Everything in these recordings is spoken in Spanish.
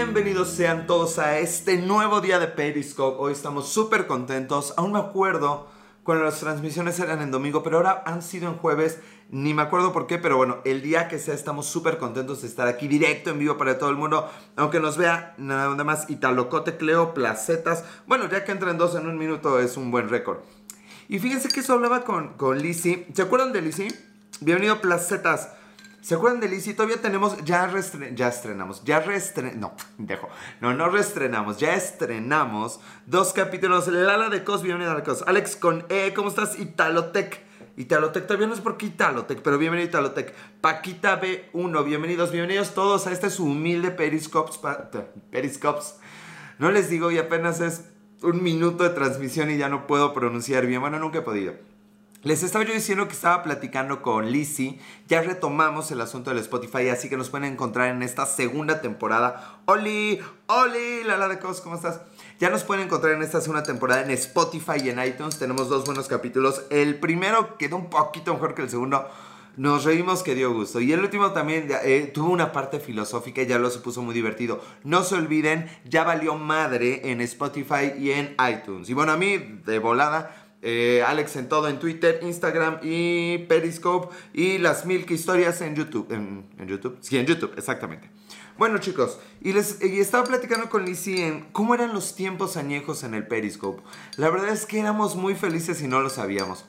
Bienvenidos sean todos a este nuevo día de Periscope. Hoy estamos súper contentos. Aún me acuerdo cuando las transmisiones eran en domingo, pero ahora han sido en jueves. Ni me acuerdo por qué, pero bueno, el día que sea estamos súper contentos de estar aquí directo en vivo para todo el mundo. Aunque nos vea nada más Italocote, Cleo, Placetas. Bueno, ya que entran dos en un minuto es un buen récord. Y fíjense que eso hablaba con, con Lizzie. ¿Se acuerdan de Lizzie? Bienvenido Placetas. ¿Se acuerdan de Lizzie? Todavía tenemos, ya, ya estrenamos, ya reestrenamos, no, dejo, no, no reestrenamos, ya estrenamos dos capítulos, Lala de Cos, bienvenido a Cos, Alex con E, ¿cómo estás? Italotec, Italotec, todavía no es por qué Italotec, pero bienvenido Italotec, Paquita B1, bienvenidos, bienvenidos todos a este su humilde Periscopes, Periscopes, no les digo y apenas es un minuto de transmisión y ya no puedo pronunciar bien, bueno, nunca he podido. Les estaba yo diciendo que estaba platicando con Lizzie, ya retomamos el asunto del Spotify, así que nos pueden encontrar en esta segunda temporada. Oli, Oli, Lala de Cos, ¿cómo estás? Ya nos pueden encontrar en esta segunda temporada en Spotify y en iTunes. Tenemos dos buenos capítulos. El primero quedó un poquito mejor que el segundo. Nos reímos que dio gusto. Y el último también eh, tuvo una parte filosófica y ya lo se puso muy divertido. No se olviden, ya valió madre en Spotify y en iTunes. Y bueno, a mí, de volada, eh, Alex en todo, en Twitter, Instagram y Periscope y las mil historias en YouTube. En, YouTube? Sí, en YouTube, exactamente. Bueno chicos, y les estaba platicando con Lizzie en cómo eran los tiempos añejos en el Periscope. La verdad es que éramos muy felices y no lo sabíamos.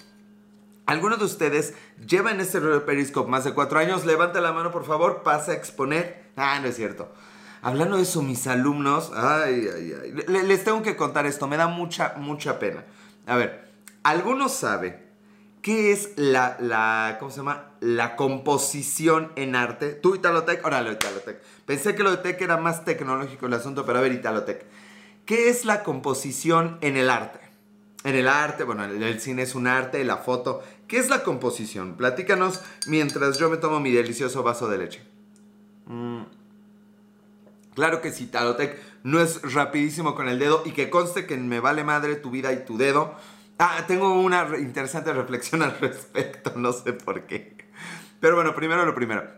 ¿Alguno de ustedes lleva en este Periscope más de cuatro años? Levanta la mano por favor, pasa a exponer. Ah, no es cierto. Hablando de eso, mis alumnos, ay, ay, ay, les tengo que contar esto, me da mucha, mucha pena. A ver, ¿Alguno sabe qué es la, la, ¿cómo se llama? La composición en arte. Tú, Italotec, órale, Italotec. Pensé que lo de Tech era más tecnológico el asunto, pero a ver, Italotec. ¿Qué es la composición en el arte? En el arte, bueno, el cine es un arte, la foto. ¿Qué es la composición? Platícanos mientras yo me tomo mi delicioso vaso de leche. Mm. Claro que sí, Italotec no es rapidísimo con el dedo y que conste que me vale madre tu vida y tu dedo. Ah, tengo una interesante reflexión al respecto, no sé por qué. Pero bueno, primero lo primero.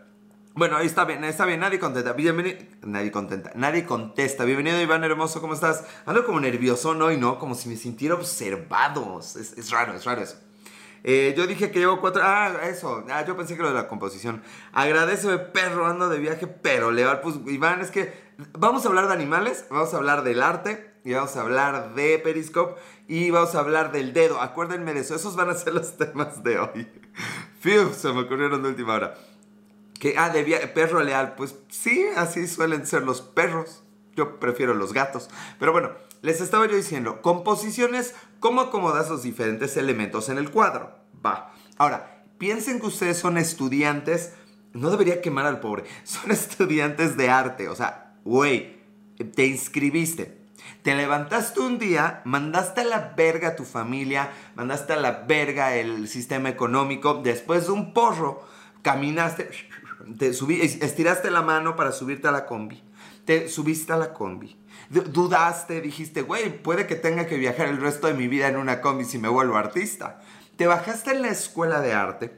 Bueno, ahí está bien, está bien, nadie contenta. Bienvenido, nadie contenta, nadie contesta. Bienvenido Iván Hermoso, ¿cómo estás? Ando como nervioso, ¿no? Y no, como si me sintiera observado. Es, raro, es raro eso. Eh, yo dije que llevo cuatro. Ah, eso. Ah, yo pensé que lo de la composición. Agradeceme, perro, ando de viaje, pero legal. Pues, Iván, es que vamos a hablar de animales, vamos a hablar del arte y vamos a hablar de Periscope y vamos a hablar del dedo. Acuérdenme de eso. Esos van a ser los temas de hoy. Fiu, se me ocurrieron de última hora. Que, ah, de perro leal. Pues sí, así suelen ser los perros. Yo prefiero los gatos. Pero bueno, les estaba yo diciendo, composiciones, ¿cómo acomodas los diferentes elementos en el cuadro? Va. Ahora, piensen que ustedes son estudiantes. No debería quemar al pobre. Son estudiantes de arte. O sea, güey, te inscribiste te levantaste un día, mandaste a la verga a tu familia, mandaste a la verga el sistema económico, después de un porro, caminaste, te subí, estiraste la mano para subirte a la combi, te subiste a la combi, dudaste, dijiste, güey, puede que tenga que viajar el resto de mi vida en una combi si me vuelvo artista. Te bajaste en la escuela de arte,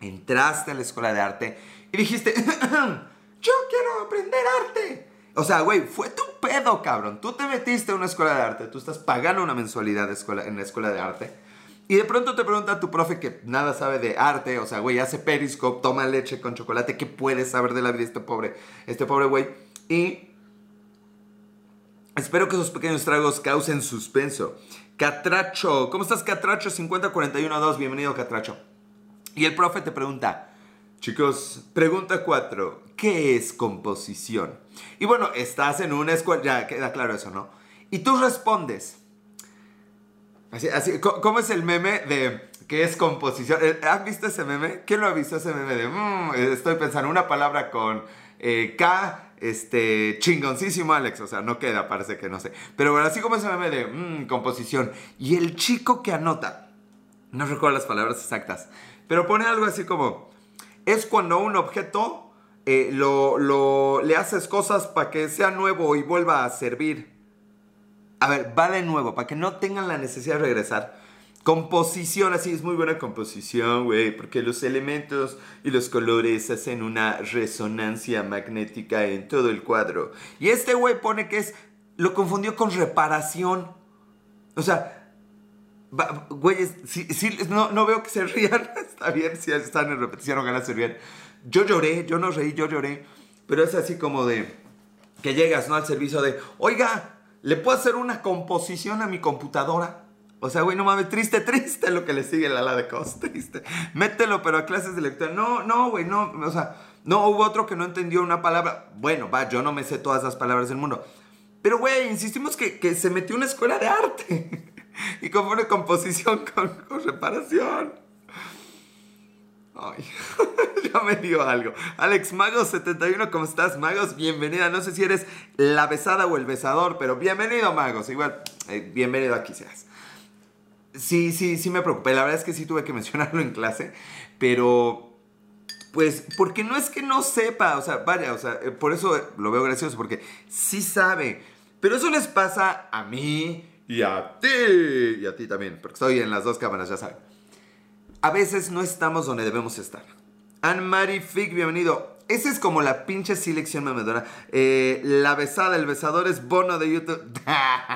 entraste a la escuela de arte y dijiste, yo quiero aprender arte. O sea, güey, fue tu pedo, cabrón. Tú te metiste a una escuela de arte, tú estás pagando una mensualidad de escuela, en la escuela de arte. Y de pronto te pregunta tu profe que nada sabe de arte, o sea, güey, hace periscope, toma leche con chocolate, ¿qué puede saber de la vida este pobre, este pobre güey? Y espero que esos pequeños tragos causen suspenso. Catracho, ¿cómo estás, Catracho? 5041-2, bienvenido, Catracho. Y el profe te pregunta, chicos, pregunta 4, ¿qué es composición? Y bueno, estás en una escuela, ya queda claro eso, ¿no? Y tú respondes. Así, así, ¿cómo es el meme de qué es composición? Eh, ¿Has visto ese meme? ¿Quién lo ha visto ese meme de, mm, estoy pensando una palabra con eh, K, este, chingoncísimo Alex, o sea, no queda, parece que no sé. Pero bueno, así como ese meme de mm, composición. Y el chico que anota, no recuerdo las palabras exactas, pero pone algo así como, es cuando un objeto eh, lo, le haces cosas para que sea nuevo y vuelva a servir. A ver, va de nuevo, para que no tengan la necesidad de regresar. Composición, así es muy buena composición, güey, porque los elementos y los colores hacen una resonancia magnética en todo el cuadro. Y este güey pone que es, lo confundió con reparación. O sea, güey, sí, no, no, veo que se rían, está bien, si están en repetición, ojalá se rían. Yo lloré, yo no reí, yo lloré, pero es así como de que llegas, ¿no? Al servicio de, oiga, ¿le puedo hacer una composición a mi computadora? O sea, güey, no mames, triste, triste lo que le sigue la la de cos, triste. Mételo, pero a clases de lectura. No, no, güey, no, o sea, no, hubo otro que no entendió una palabra. Bueno, va, yo no me sé todas las palabras del mundo. Pero, güey, insistimos que, que se metió una escuela de arte. y compone composición con, con reparación. Ay, ya me dio algo. Alex Magos71, ¿cómo estás, Magos? Bienvenida. No sé si eres la besada o el besador, pero bienvenido, Magos. Igual, eh, bienvenido aquí seas. Sí, sí, sí me preocupé. La verdad es que sí tuve que mencionarlo en clase, pero pues porque no es que no sepa, o sea, vaya, o sea, eh, por eso lo veo gracioso, porque sí sabe. Pero eso les pasa a mí y a ti y a ti también, porque estoy en las dos cámaras, ya saben. A veces no estamos donde debemos estar. Anne-Marie Fig, bienvenido. Esa es como la pinche selección mamadora. Eh, la besada, el besador es Bono de YouTube.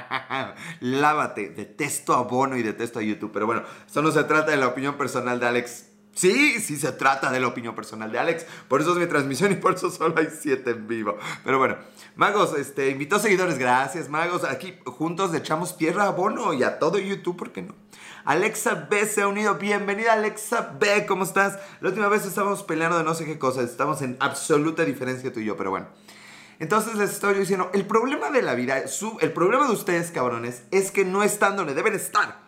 Lávate. Detesto a Bono y detesto a YouTube. Pero bueno, esto no se trata de la opinión personal de Alex. Sí, sí se trata de la opinión personal de Alex. Por eso es mi transmisión y por eso solo hay siete en vivo. Pero bueno, Magos, este, invitó seguidores. Gracias, Magos. Aquí juntos le echamos tierra a Bono y a todo YouTube, ¿por qué no? Alexa B se ha unido. Bienvenida Alexa B, ¿cómo estás? La última vez estábamos peleando de no sé qué cosas. Estamos en absoluta diferencia tú y yo, pero bueno. Entonces les estoy diciendo, el problema de la vida, el problema de ustedes, cabrones, es que no están donde deben estar.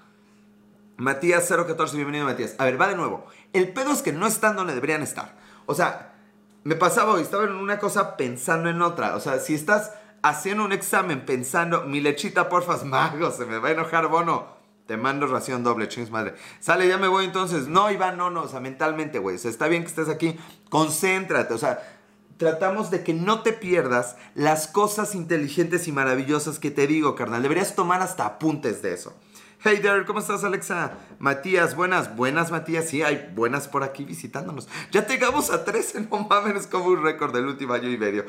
Matías 014, bienvenido Matías. A ver, va de nuevo. El pedo es que no están donde deberían estar. O sea, me pasaba hoy, estaba en una cosa pensando en otra. O sea, si estás haciendo un examen pensando, mi lechita, porfas, mago, se me va a enojar Bono. Te mando ración doble, chings madre. Sale, ya me voy entonces. No, Iván, no, no, o sea, mentalmente, güey. O sea, está bien que estés aquí. Concéntrate, o sea, tratamos de que no te pierdas las cosas inteligentes y maravillosas que te digo, carnal. Deberías tomar hasta apuntes de eso. Hey there, ¿cómo estás, Alexa? Matías, buenas, buenas, Matías. Sí, hay buenas por aquí visitándonos. Ya llegamos a 13, no mames, es como un récord del último año y medio.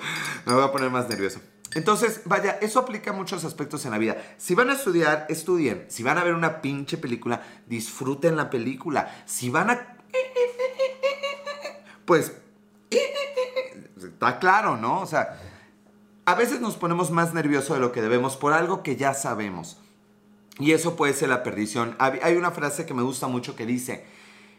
Me voy a poner más nervioso. Entonces, vaya, eso aplica a muchos aspectos en la vida. Si van a estudiar, estudien. Si van a ver una pinche película, disfruten la película. Si van a... Pues... Está claro, ¿no? O sea, a veces nos ponemos más nerviosos de lo que debemos por algo que ya sabemos. Y eso puede ser la perdición. Hay una frase que me gusta mucho que dice,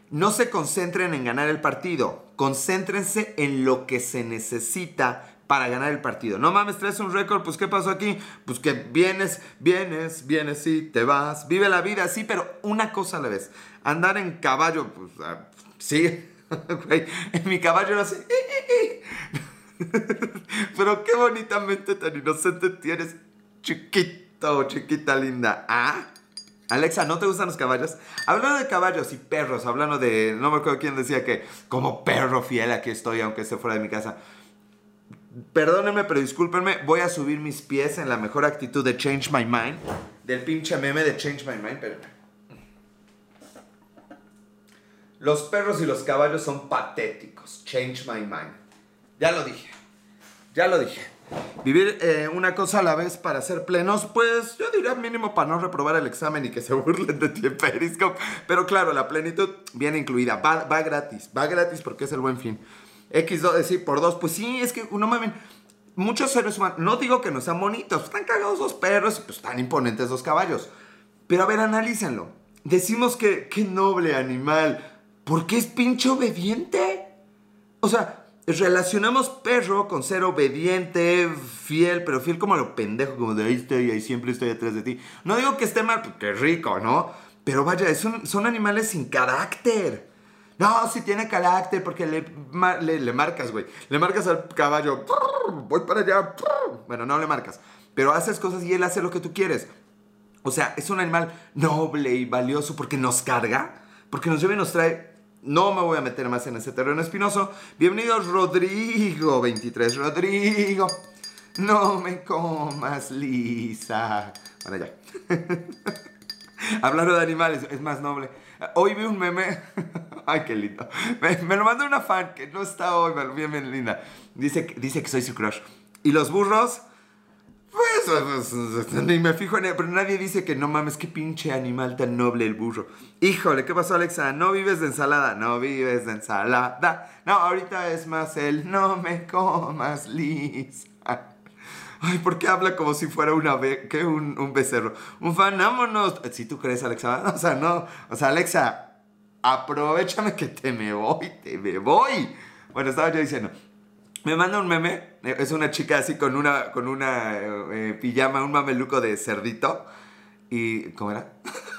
no se concentren en ganar el partido, concéntrense en lo que se necesita para ganar el partido. No mames, traes un récord, pues ¿qué pasó aquí? Pues que vienes, vienes, vienes, sí, te vas, vive la vida, sí, pero una cosa a la vez. Andar en caballo, pues ah, sí, en mi caballo no sé. pero qué bonitamente tan inocente tienes, chiquito, chiquita linda. ¿Ah? Alexa, ¿no te gustan los caballos? Hablando de caballos y perros, hablando de, no me acuerdo quién decía que como perro fiel aquí estoy, aunque esté fuera de mi casa. Perdónenme, pero discúlpenme, voy a subir mis pies en la mejor actitud de Change My Mind. Del pinche meme de Change My Mind, pero... Los perros y los caballos son patéticos. Change My Mind. Ya lo dije. Ya lo dije. Vivir eh, una cosa a la vez para ser plenos, pues yo diría mínimo para no reprobar el examen y que se burlen de ti en Periscope. Pero claro, la plenitud viene incluida. Va, va gratis. Va gratis porque es el buen fin. X2, decir, por 2, pues sí, es que no mames. Muchos seres humanos, no digo que no sean bonitos, están cagados los perros y pues están imponentes los caballos. Pero a ver, analícenlo. Decimos que, qué noble animal, ¿por qué es pinche obediente? O sea, relacionamos perro con ser obediente, fiel, pero fiel como a lo pendejo, como de ahí estoy, ahí siempre estoy atrás de ti. No digo que esté mal, porque rico, ¿no? Pero vaya, son, son animales sin carácter. No, si tiene carácter porque le, le, marcas, güey. Le marcas al caballo, voy para allá. Bueno, no le marcas, pero haces cosas y él hace lo que tú quieres. O sea, es un animal noble y valioso porque nos carga, porque nos lleva y nos trae. No me voy a meter más en ese terreno espinoso. Bienvenidos, Rodrigo 23. Rodrigo, no me comas, Lisa. Bueno, ya. Hablando de animales, es más noble. Hoy vi un meme. Ay, qué lindo. Me, lo mandó una fan que no está hoy, bien linda. Dice, dice que soy su crush. Y los burros. Pues, pues, ni me fijo en él, pero nadie dice que no mames, qué pinche animal tan noble el burro. Híjole, ¿qué pasó, Alexa? ¿No vives de ensalada? No vives de ensalada. No, ahorita es más el no me comas, Liz. Ay, ¿por qué habla como si fuera. Un, un becerro? Un fan, vámonos. Si tú crees, Alexa. O sea, no. O sea, Alexa, aprovechame que te me voy, te me voy. Bueno, estaba yo diciendo. Me manda un meme. Es una chica así con una, con una eh, pijama, un mameluco de cerdito. Y, ¿cómo era?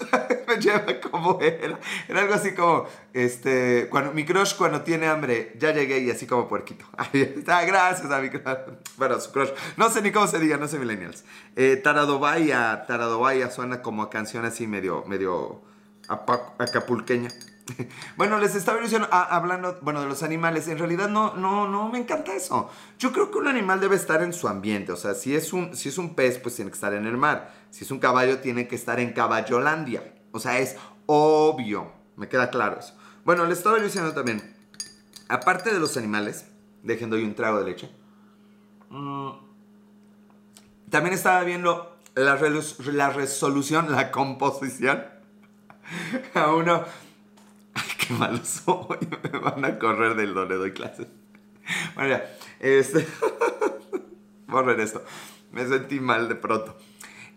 me lleva como era. Era algo así como, este, cuando, mi crush cuando tiene hambre, ya llegué y así como puerquito. Ahí está, gracias a mi crush. Bueno, su crush. No sé ni cómo se diga, no sé millennials. Eh, Taradobaya suena como a canción así medio, medio acapulqueña. Bueno, les estaba ah, hablando, bueno, de los animales. En realidad no, no, no me encanta eso. Yo creo que un animal debe estar en su ambiente. O sea, si es un, si es un pez, pues tiene que estar en el mar. Si es un caballo, tiene que estar en caballolandia. O sea, es obvio. Me queda claro eso. Bueno, les estaba diciendo también, aparte de los animales, dejando hoy un trago de leche. Mm, también estaba viendo la, la resolución, la composición. A uno qué malo soy, me van a correr del donde doy clases. Bueno, ya, este... Borren esto, me sentí mal de pronto.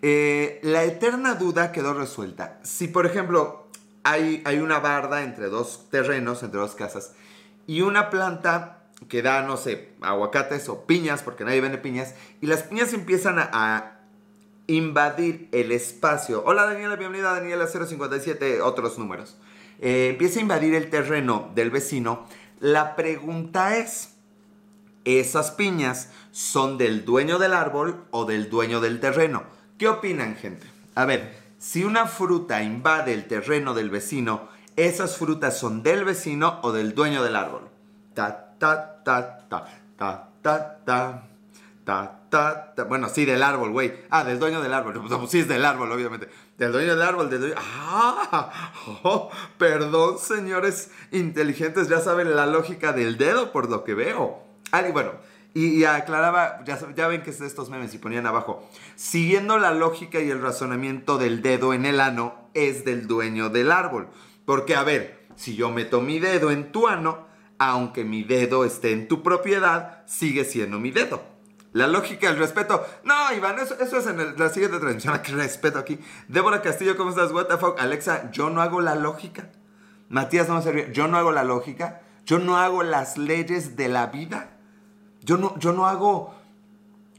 Eh, la eterna duda quedó resuelta. Si, por ejemplo, hay, hay una barda entre dos terrenos, entre dos casas, y una planta que da, no sé, aguacates o piñas, porque nadie vende piñas, y las piñas empiezan a, a invadir el espacio. Hola Daniela, bienvenida a Daniela 057, otros números. Eh, empieza a invadir el terreno del vecino, la pregunta es, ¿esas piñas son del dueño del árbol o del dueño del terreno? ¿Qué opinan, gente? A ver, si una fruta invade el terreno del vecino, ¿esas frutas son del vecino o del dueño del árbol? Ta, ta, ta, ta, ta, ta, ta. Bueno, sí, del árbol, güey. Ah, del dueño del árbol. Pues, sí, es del árbol, obviamente. Del dueño del árbol, del dueño... ¡Ah! Oh, perdón, señores inteligentes, ya saben la lógica del dedo por lo que veo. Ah, y bueno, y, aclaraba, ya, ya ven que es de estos memes y ponían abajo, siguiendo la lógica y el razonamiento del dedo en el ano, es del dueño del árbol. Porque, a ver, si yo meto mi dedo en tu ano, aunque mi dedo esté en tu propiedad, sigue siendo mi dedo. La lógica, el respeto. No, Iván, eso, es en la siguiente transmisión. ¿Qué respeto aquí? Débora Castillo, ¿cómo estás? What the fuck? Alexa, yo no hago la lógica. Matías no me Yo no hago la lógica. Yo no hago las leyes de la vida. Yo no, yo no hago.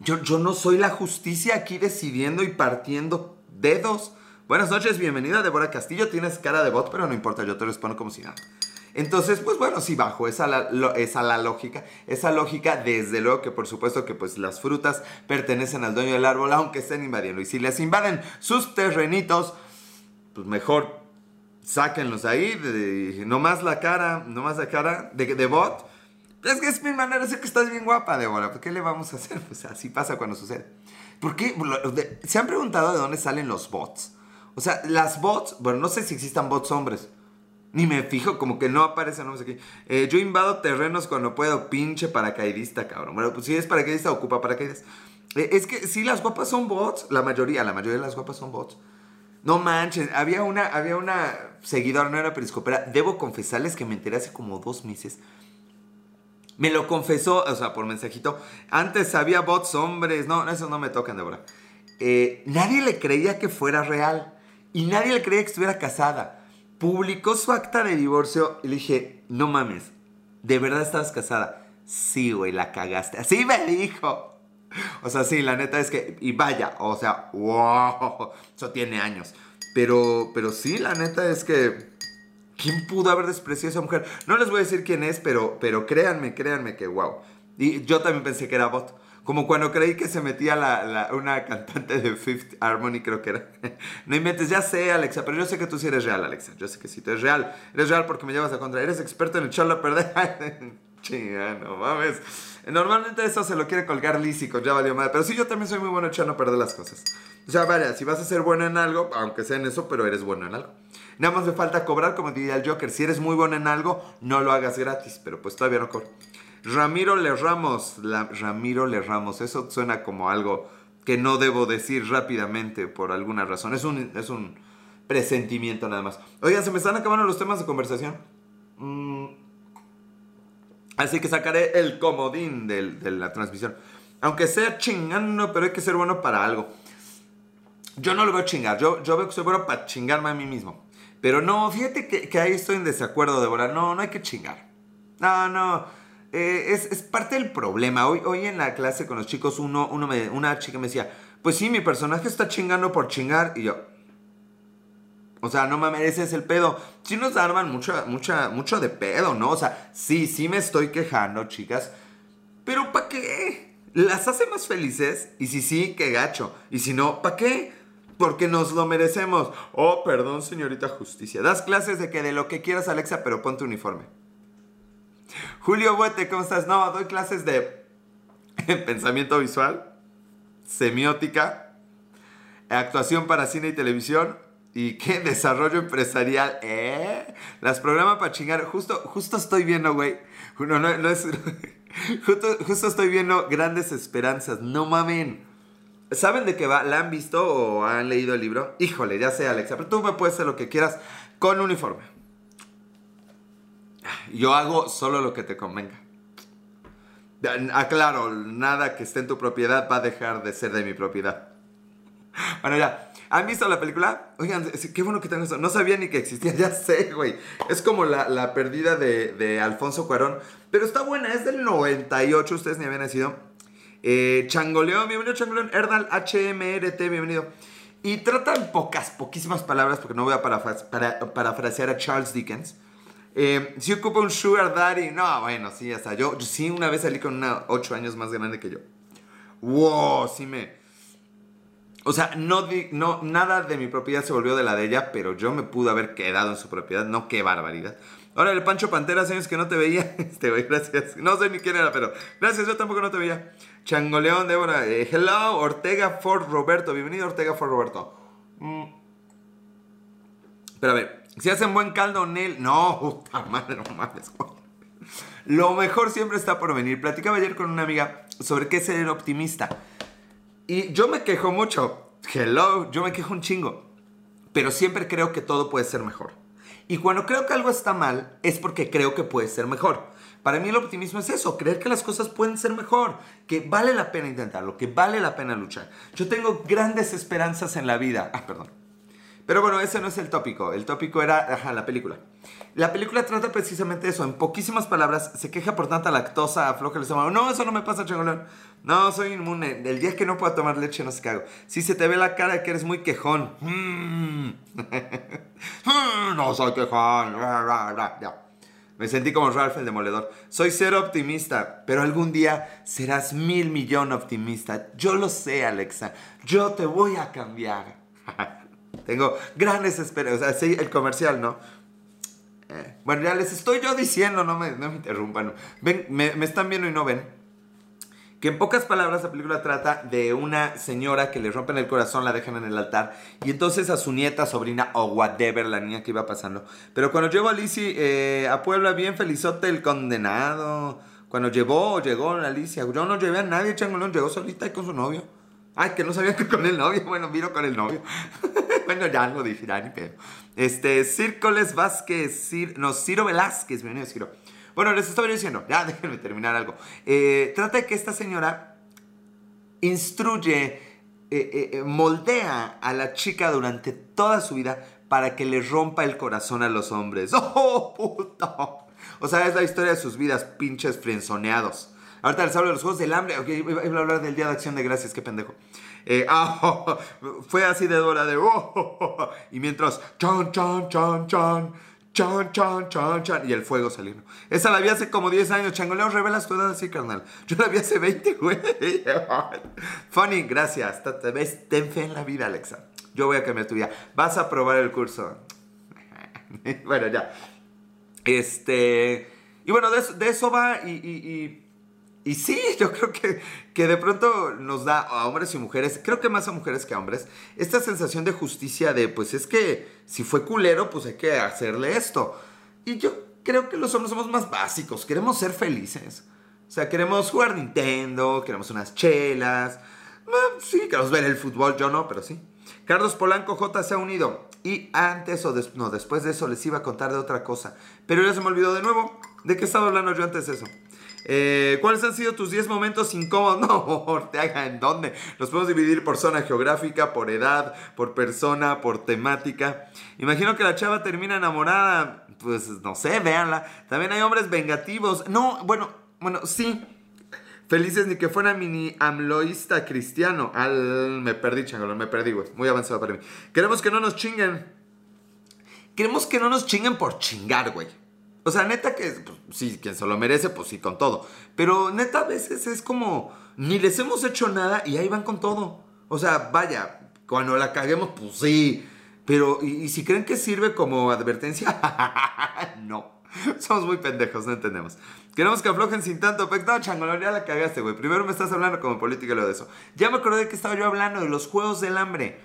Yo, yo no soy la justicia aquí decidiendo y partiendo dedos. Buenas noches, bienvenida, Débora Castillo. Tienes cara de bot, pero no importa, yo te respondo como si nada. Entonces, pues bueno, sí, bajo esa la, esa la lógica, esa lógica, desde luego que por supuesto que pues las frutas pertenecen al dueño del árbol, aunque estén invadiendo. Y si les invaden sus terrenitos, pues mejor sáquenlos ahí, no más la cara, no más la cara de, de bot. Es que es mi manera, sé que estás bien guapa, Débora. ¿Qué le vamos a hacer? Pues así pasa cuando sucede. ¿Por qué? ¿Se han preguntado de dónde salen los bots? O sea, las bots, bueno, no sé si existan bots hombres, ni me fijo, como que no aparece, no sé qué. Eh, yo invado terrenos cuando puedo, pinche paracaidista, cabrón. Bueno, pues si es paracaidista, ocupa paracaídas. Eh, es que sí, las guapas son bots, la mayoría, la mayoría de las guapas son bots. No manches, había una, había una seguidora, no era periscopera, debo confesarles que me enteré hace como dos meses. Me lo confesó, o sea, por mensajito. Antes había bots hombres, no, eso no me tocan de ahora. Eh, nadie le creía que fuera real y nadie le creía que estuviera casada publicó su acta de divorcio y le dije, no mames, ¿de verdad estabas casada? Sí, güey, la cagaste. Así me dijo. O sea, sí, la neta es que, y vaya, o sea, wow, eso tiene años. Pero, pero sí, la neta es que, ¿quién pudo haber despreciado a esa mujer? No les voy a decir quién es, pero, pero créanme, créanme que wow. Y yo también pensé que era bot. Como cuando creí que se metía la, una cantante de Fifth Harmony, creo que era. no inventes, ya sé, Alexa, pero yo sé que tú sí eres real, Alexa. Yo sé que sí, tú eres real. Eres real porque me llevas a contra. Eres experto en echarlo a perder. Chinga, no mames. Normalmente eso se lo quiere colgar lísico, ya valió mal. Pero sí, yo también soy muy bueno echando a perder las cosas. O sea, vaya, si vas a ser bueno en algo, aunque sea en eso, pero eres bueno en algo. Nada más me falta cobrar, como diría el Joker. Si eres muy bueno en algo, no lo hagas gratis. Pero pues todavía no cobro. Ramiro Le Ramos. Ramiro Le Ramos. Eso suena como algo que no debo decir rápidamente por alguna razón. Es un, es un presentimiento nada más. Oigan, se me están acabando los temas de conversación. Mm. Así que sacaré el comodín de, la transmisión. Aunque sea chingando, pero hay que ser bueno para algo. Yo no lo veo chingar. Yo, yo veo que soy bueno para chingarme a mí mismo. Pero no, fíjate que, ahí estoy en desacuerdo, Débora. No, no hay que chingar. No, no. Eh, es, parte del problema. Hoy, hoy en la clase con los chicos, uno, uno me, una chica me decía, pues sí, mi personaje está chingando por chingar. Y yo, o sea, no me mereces el pedo. Sí nos arman mucha, mucho de pedo, ¿no? O sea, sí, sí me estoy quejando, chicas. Pero ¿para qué? ¿Las hace más felices? Y si sí, qué gacho. Y si no, ¿para qué? Porque nos lo merecemos. Oh, perdón, señorita justicia. Das clases de que de lo que quieras, Alexa, pero ponte uniforme. Julio Buete, ¿cómo estás? No, doy clases de pensamiento visual, semiótica, actuación para cine y televisión y qué desarrollo empresarial, ¿eh? Las programas para chingar. Justo, justo estoy viendo, güey. No, no, no es. Justo, justo estoy viendo grandes esperanzas. No mamen. ¿Saben de qué va? ¿La han visto o han leído el libro? Híjole, ya sé, Alexa, pero tú me puedes hacer lo que quieras con uniforme. Yo hago solo lo que te convenga. Aclaro, nada que esté en tu propiedad va a dejar de ser de mi propiedad. Bueno, ya. ¿Han visto la película? Oigan, qué bueno que tengo eso. No sabía ni que existía, ya sé, güey. Es como la, la pérdida de, de, Alfonso Cuarón. Pero está buena, es del 98, ustedes ni habían nacido. Eh, Changoleón, bienvenido Changoleón. Erdal, HMRT, bienvenido. Y trata en pocas, poquísimas palabras, porque no voy a parafrasear a Charles Dickens. Eh, si ocupa un sugar daddy, no, bueno, sí, hasta yo, yo sí una vez salí con una 8 años más grande que yo. Wow, sí me... O sea, no, no, nada de mi propiedad se volvió de la de ella, pero yo me pude haber quedado en su propiedad. No, qué barbaridad. Ahora el Pancho Pantera, años que no te veía. Este güey, gracias. No sé ni quién era, pero gracias, yo tampoco no te veía. Changoleón, Débora. Eh, hello, Ortega Ford Roberto. Bienvenido, Ortega Ford Roberto. Mm. Pero a ver, si hacen buen caldo, Nel. No, puta madre, no mames. Lo mejor siempre está por venir. Platicaba ayer con una amiga sobre qué ser optimista. Y yo me quejo mucho. Hello, yo me quejo un chingo. Pero siempre creo que todo puede ser mejor. Y cuando creo que algo está mal, es porque creo que puede ser mejor. Para mí el optimismo es eso, creer que las cosas pueden ser mejor, que vale la pena intentarlo, que vale la pena luchar. Yo tengo grandes esperanzas en la vida. Ah, perdón. Pero bueno, ese no es el tópico. El tópico era, ajá, la película. La película trata precisamente eso. En poquísimas palabras, se queja por tanta lactosa, afloja el estómago. No, eso no me pasa, chingolón. No, soy inmune. El día que no pueda tomar leche, no qué hago. Si se te ve la cara que eres muy quejón. Mm. no soy quejón. Me sentí como Ralph el demoledor. Soy cero optimista, pero algún día serás mil millón optimista. Yo lo sé, Alexa. Yo te voy a cambiar. Tengo grandes esperanzas. O sea, sí, el comercial, ¿no? Eh, bueno, ya les estoy yo diciendo, no me, no me interrumpan. Ven, me, me, están viendo y no ven. Que en pocas palabras la película trata de una señora que le rompen el corazón, la dejan en el altar. Y entonces a su nieta, sobrina o whatever, la niña que iba pasando. Pero cuando llevó a Lizzie eh, a Puebla, bien felizote el condenado. Cuando llevó, llegó Alicia. Yo no llevé a nadie, changolón, llegó solita y con su novio. Ay, que no sabía que con el novio. Bueno, vino con el novio. bueno, ya algo dije, ni pedo. Este, Círcoles Vázquez, no, Ciro Velázquez, bienvenido Ciro. Bueno, les estoy diciendo, ya déjenme terminar algo. Eh, trata de que esta señora instruye, eh, eh, moldea a la chica durante toda su vida para que le rompa el corazón a los hombres. ¡Oh, puto! O sea, es la historia de sus vidas, pinches frenzoneados. Ahorita les hablo de los Juegos del Hambre. Ok, iba a hablar del Día de Acción de Gracias, qué pendejo. Eh, ah, fue así de Dora de... Oh, y mientras... Chan, chan, chan, chan. Chan, chan, chan, chan. Y el fuego saliendo. Esa la vi hace como 10 años. Changoleo, revelas tu edad así, carnal. Yo la vi hace 20, güey. Funny, gracias. Te ves, ten fe en la vida, Alexa. Yo voy a cambiar tu vida. Vas a probar el curso. bueno, ya. Este... Y bueno, de eso, va y, y, sí, yo creo que, que de pronto nos da a hombres y mujeres, creo que más a mujeres que a hombres, esta sensación de justicia de, pues es que si fue culero, pues hay que hacerle esto. Y yo creo que los hombres somos más básicos, queremos ser felices. O sea, queremos jugar Nintendo, queremos unas chelas. Sí, queremos ver el fútbol, yo no, pero sí. Carlos Polanco J se ha unido. Y antes o no, después de eso les iba a contar de otra cosa. Pero ya se me olvidó de nuevo. ¿De qué estaba hablando yo antes de eso? Eh, ¿Cuáles han sido tus 10 momentos incómodos? No, Ortega, ¿en dónde? Los podemos dividir por zona geográfica, por edad, por persona, por temática. Imagino que la chava termina enamorada. Pues no sé, véanla. También hay hombres vengativos. No, bueno, bueno, sí. Felices ni que fuera mini amloísta cristiano. Al. Me perdí, changolón, me perdí, güey. Muy avanzado para mí. Queremos que no nos chinguen. Queremos que no nos chinguen por chingar, güey. O sea, neta que, pues, sí, quien se lo merece, pues sí, con todo. Pero neta a veces es como, ni les hemos hecho nada y ahí van con todo. O sea, vaya, cuando la caguemos, pues sí. Pero, ¿y, si creen que sirve como advertencia? no. Somos muy pendejos, no entendemos. Queremos que aflojen sin tanto pero No, changolón, ya la cagaste, güey. Primero me estás hablando como política y lo de eso. Ya me acordé que estaba yo hablando de los Juegos del Hambre.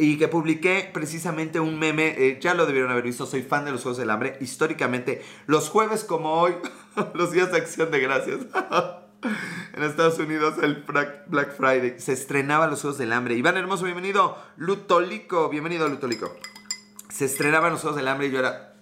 Y que publiqué precisamente un meme, eh, ya lo debieron haber visto, soy fan de los Juegos del Hambre. Históricamente, los jueves como hoy, los días de acción de gracias. en Estados Unidos el Black Friday se estrenaba los Juegos del Hambre. Iván Hermoso, bienvenido. Lutolico, bienvenido Lutolico. Se estrenaban los Juegos del Hambre y yo era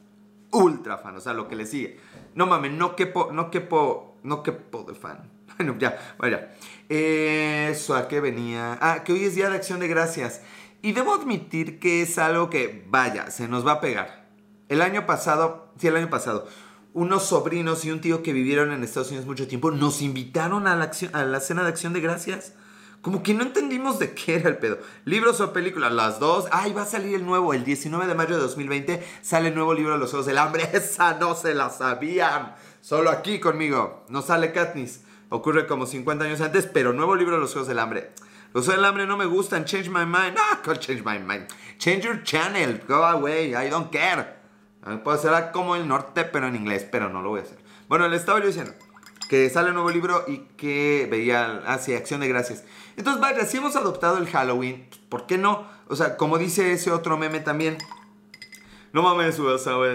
ultra fan, o sea, lo que le sigue. No mames, no quepo, no quepo, no quepo de fan. Bueno, ya, vaya. Eso, ¿a qué venía? Ah, que hoy es Día de Acción de Gracias. Y debo admitir que es algo que, vaya, se nos va a pegar. El año pasado, sí, el año pasado, unos sobrinos y un tío que vivieron en Estados Unidos mucho tiempo nos invitaron a la, cena de Acción de Gracias. Como que no entendimos de qué era el pedo. Libros o películas, las dos. Ay, va a salir el nuevo. El 19 de mayo de 2020 sale el nuevo libro de los Juegos del Hambre. Esa no se la sabían. Solo aquí conmigo. No sale Katniss. Ocurre como 50 años antes, pero nuevo libro de los Juegos del Hambre. Los del Hambre no me gustan. Change my mind. Ah, change my mind. Change your channel. Go away. I don't care. Puedo hacer como el norte, pero en inglés. Pero no lo voy a hacer. Bueno, le estaba yo diciendo que sale un nuevo libro y que veía hacia Acción de Gracias. Entonces, vaya, si hemos adoptado el Halloween, ¿por qué no? O sea, como dice ese otro meme también, no mames,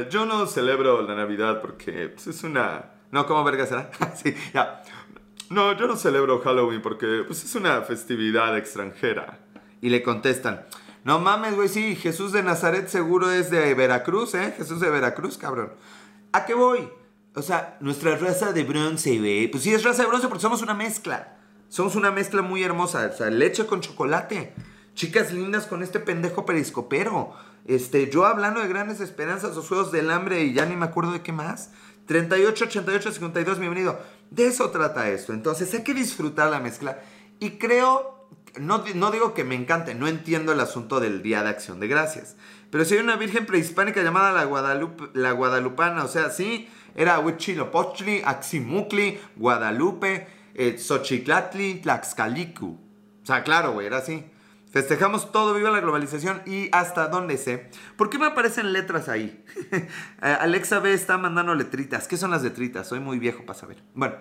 yo no celebro la Navidad porque pues, es una... No, ¿cómo verga será? sí, ya. No, yo no celebro Halloween porque pues, es una festividad extranjera. Y le contestan, no mames, güey, sí, Jesús de Nazaret seguro es de Veracruz, ¿eh? Jesús de Veracruz, cabrón. ¿A qué voy? O sea, nuestra raza de bronce, güey. Pues sí es raza de bronce porque somos una mezcla. Somos una mezcla muy hermosa. O sea, leche con chocolate. Chicas lindas con este pendejo periscopero. Este, yo hablando de grandes esperanzas, los juegos del hambre y ya ni me acuerdo de qué más. 38, 88, 52, bienvenido. De eso trata esto. Entonces hay que disfrutar la mezcla. Y creo, no, no digo que me encante, no entiendo el asunto del Día de Acción de Gracias. Pero si hay una virgen prehispánica llamada la, la Guadalupana, o sea, sí, era Huichilopochtli, Aximucli, Guadalupe eh, Xochitlatli, Tlaxcalicu. O sea, claro, güey, era así. Festejamos todo, viva la globalización y hasta dónde sé. ¿Por qué me aparecen letras ahí? Eh, Alexa B está mandando letritas. ¿Qué son las letritas? Soy muy viejo para saber. Bueno,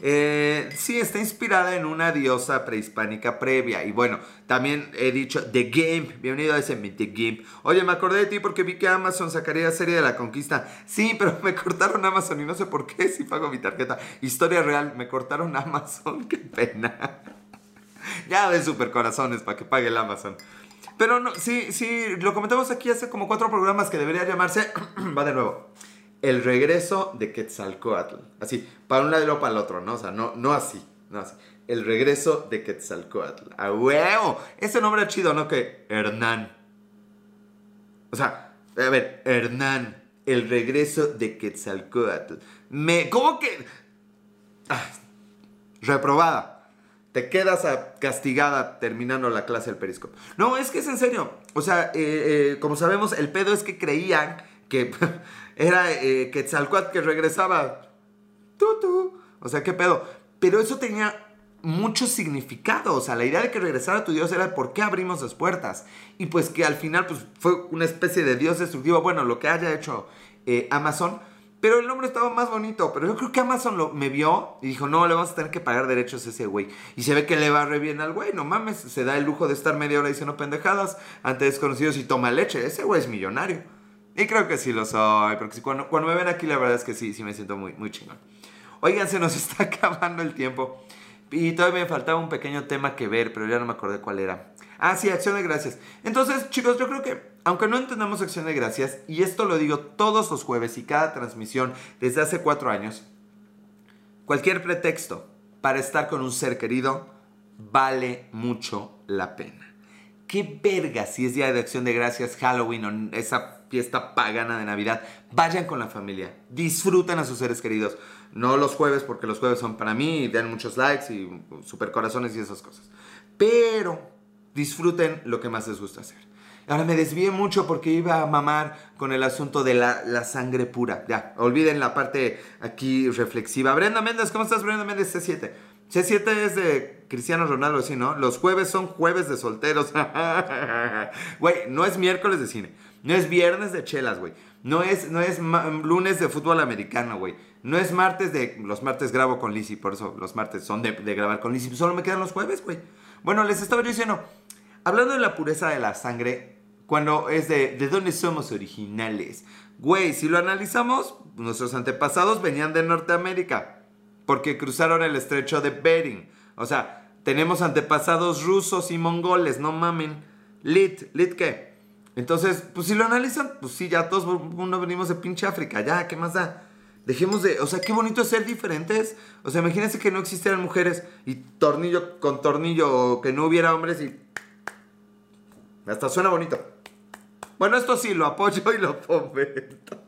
eh, sí, está inspirada en una diosa prehispánica previa. Y bueno, también he dicho The Game. Bienvenido a ese The Game. Oye, me acordé de ti porque vi que Amazon sacaría serie de la conquista. Sí, pero me cortaron Amazon y no sé por qué si pago mi tarjeta. Historia real, me cortaron Amazon. Qué pena. Ya de super corazones para que pague el Amazon. Pero no, sí, sí, lo comentamos aquí hace como cuatro programas que debería llamarse. Va de nuevo el regreso de Quetzalcoatl. Así, para un lado y para el otro, ¿no? O sea, no, no así, no así. El regreso de Quetzalcoatl. ¡A huevo! Ese nombre es chido, ¿no? Que Hernán. O sea, a ver, Hernán. El regreso de Quetzalcoatl. Me. ¿Cómo que.? Ah, reprobada. Te quedas castigada terminando la clase del periscope. No, es que es en serio. O sea, eh, eh, como sabemos, el pedo es que creían que era eh, Quetzalcoatl que regresaba. Tutu. O sea, qué pedo. Pero eso tenía mucho significado. O sea, la idea de que regresara tu Dios era por qué abrimos las puertas. Y pues que al final pues, fue una especie de Dios destructivo. Bueno, lo que haya hecho eh, Amazon. Pero el nombre estaba más bonito. Pero yo creo que Amazon lo, me vio y dijo, no, le vamos a tener que pagar derechos a ese güey. Y se ve que le va re bien al güey. No mames, se da el lujo de estar media hora diciendo pendejadas ante desconocidos y toma leche. Ese güey es millonario. Y creo que sí lo soy. Porque cuando, cuando me ven aquí, la verdad es que sí, sí me siento muy, muy chingón. Oigan, se nos está acabando el tiempo. Y todavía me faltaba un pequeño tema que ver, pero ya no me acordé cuál era. Ah, sí, acción de gracias. Entonces, chicos, yo creo que, aunque no entendamos acción de gracias, y esto lo digo todos los jueves y cada transmisión desde hace cuatro años, cualquier pretexto para estar con un ser querido vale mucho la pena. Qué verga si es día de acción de gracias, Halloween o esa fiesta pagana de Navidad. Vayan con la familia, disfruten a sus seres queridos. No los jueves, porque los jueves son para mí, y den muchos likes y super corazones y esas cosas. Pero disfruten lo que más les gusta hacer. Ahora me desvié mucho porque iba a mamar con el asunto de la, sangre pura. Ya, olviden la parte aquí reflexiva. Brenda Méndez, ¿cómo estás, Brenda Méndez? C7. C7 es de Cristiano Ronaldo, ¿sí, no? Los jueves son jueves de solteros. Güey, no es miércoles de cine. No es viernes de chelas, güey. No es, no es lunes de fútbol americano, güey. No es martes de... Los martes grabo con Lizzie, por eso los martes son de, grabar con Lizzie. Solo me quedan los jueves, güey. Bueno, les estaba diciendo, hablando de la pureza de la sangre, cuando es de, ¿de dónde somos originales? Güey, si lo analizamos, nuestros antepasados venían de Norteamérica, porque cruzaron el estrecho de Bering. O sea, tenemos antepasados rusos y mongoles, no mamen. Lit, ¿lit qué? Entonces, pues si lo analizan, pues sí, ya todos uno venimos de pinche África, ya, ¿qué más da? Dejemos de, o sea, qué bonito es ser diferentes. O sea, imagínense que no existieran mujeres y tornillo con tornillo o que no hubiera hombres y... Hasta suena bonito. Bueno, esto sí, lo apoyo y lo fomento.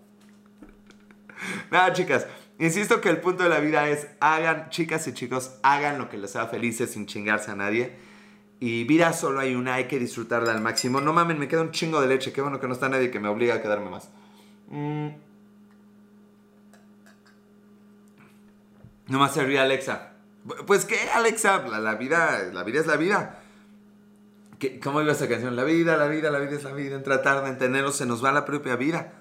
Nada, chicas. Insisto que el punto de la vida es hagan, chicas y chicos, hagan lo que les haga felices sin chingarse a nadie. Y vida solo hay una, hay que disfrutarla al máximo. No mamen, me queda un chingo de leche. Qué bueno que no está nadie que me obliga a quedarme más. Mmm... Nomás se ríe Alexa. Pues qué, Alexa, la, vida, la vida es la vida. ¿Cómo iba esa canción? La vida, la vida, la vida es la vida. En tratar de entenderlo se nos va la propia vida.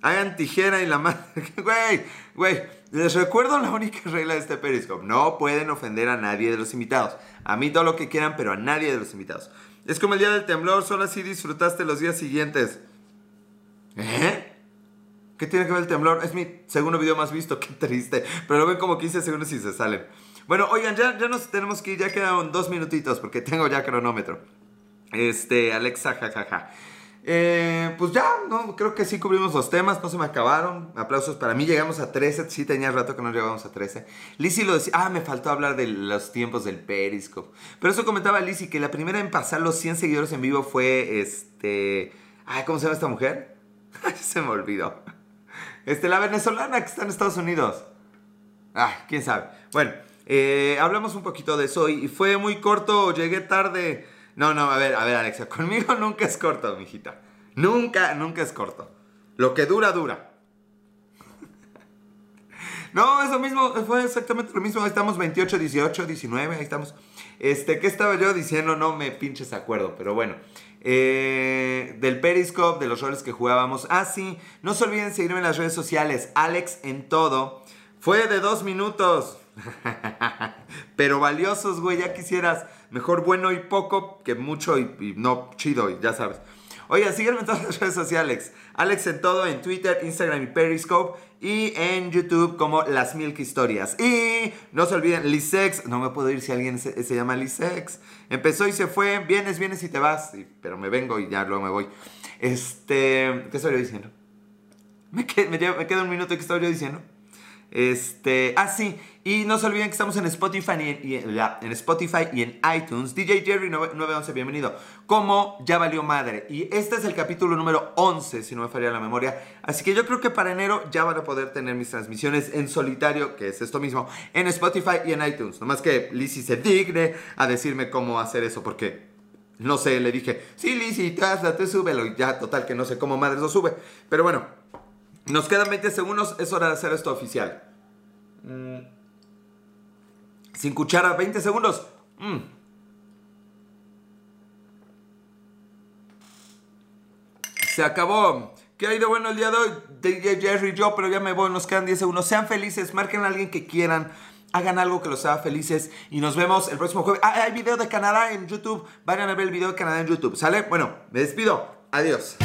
Hagan tijera y la madre. Güey, güey. Les recuerdo la única regla de este Periscope. No pueden ofender a nadie de los invitados. A mí todo lo que quieran, pero a nadie de los invitados. Es como el día del temblor, solo así disfrutaste los días siguientes. ¿Eh? ¿Qué tiene que ver el temblor? Es mi segundo video más visto, qué triste. Pero lo ven como 15 segundos y se salen. Bueno, oigan, ya, ya nos tenemos que ir, ya quedan dos minutitos porque tengo ya cronómetro. Este, Alexa, jajaja. Eh, pues ya, no, creo que sí cubrimos los temas, no se me acabaron. Aplausos para mí, llegamos a 13, sí tenía rato que no llegamos a 13. Lizzie lo decía, ah, me faltó hablar de los tiempos del Periscope. Pero eso comentaba Lizzie, que la primera en pasar los 100 seguidores en vivo fue, este... Ay, ¿cómo se llama esta mujer? se me olvidó. Este, la venezolana que está en Estados Unidos. Ah, quién sabe. Bueno, eh, hablamos un poquito de eso y fue muy corto, llegué tarde. No, no, a ver, a ver, Alexia, conmigo nunca es corto, mijita. Nunca, nunca es corto. Lo que dura, dura. No, eso mismo, fue exactamente lo mismo. Ahí estamos 28, 18, 19, ahí estamos. Este, ¿qué estaba yo diciendo? No me pinches acuerdo, pero bueno. Eh, del Periscope, de los roles que jugábamos. Ah, sí, no se olviden seguirme en las redes sociales. Alex en todo. Fue de dos minutos. Pero valiosos, güey, ya quisieras. Mejor bueno y poco que mucho y, no chido, ya sabes. Oiga, sígueme en todas las redes sociales. Alex en todo, en Twitter, Instagram y Periscope. Y en YouTube como Las Milk Historias. Y no se olviden, Lisex. No me puedo ir si alguien se, llama Lisex. Empezó y se fue. Vienes, vienes y te vas. pero me vengo y ya luego me voy. Este. ¿Qué estoy diciendo? Me, me, me queda un minuto. ¿Qué estoy diciendo? Este, ah, sí, y no se olviden que estamos en Spotify y, en, Spotify y en iTunes. DJ Jerry 911, bienvenido. Como ya valió madre. Y este es el capítulo número 11, si no me falla la memoria. Así que yo creo que para enero ya van a poder tener mis transmisiones en solitario, que es esto mismo, en Spotify y en iTunes. Nomás que Lizzie se digne a decirme cómo hacer eso, porque no sé, le dije, sí, Lizzie, te súbelo. Y ya, total, que no sé cómo madre lo sube. Pero bueno. Nos quedan 20 segundos, es hora de hacer esto oficial. Mm. Sin cuchara, 20 segundos. Mm. Se acabó. ¿Qué ha ido bueno el día de hoy? DJ Jerry, yo, pero ya me voy, nos quedan 10 segundos. Sean felices, marquen a alguien que quieran. Hagan algo que los haga felices y nos vemos el próximo jueves. Ah, hay video de Canadá en YouTube. Vayan a ver el video de Canadá en YouTube. ¿Sale? Bueno, me despido. Adiós.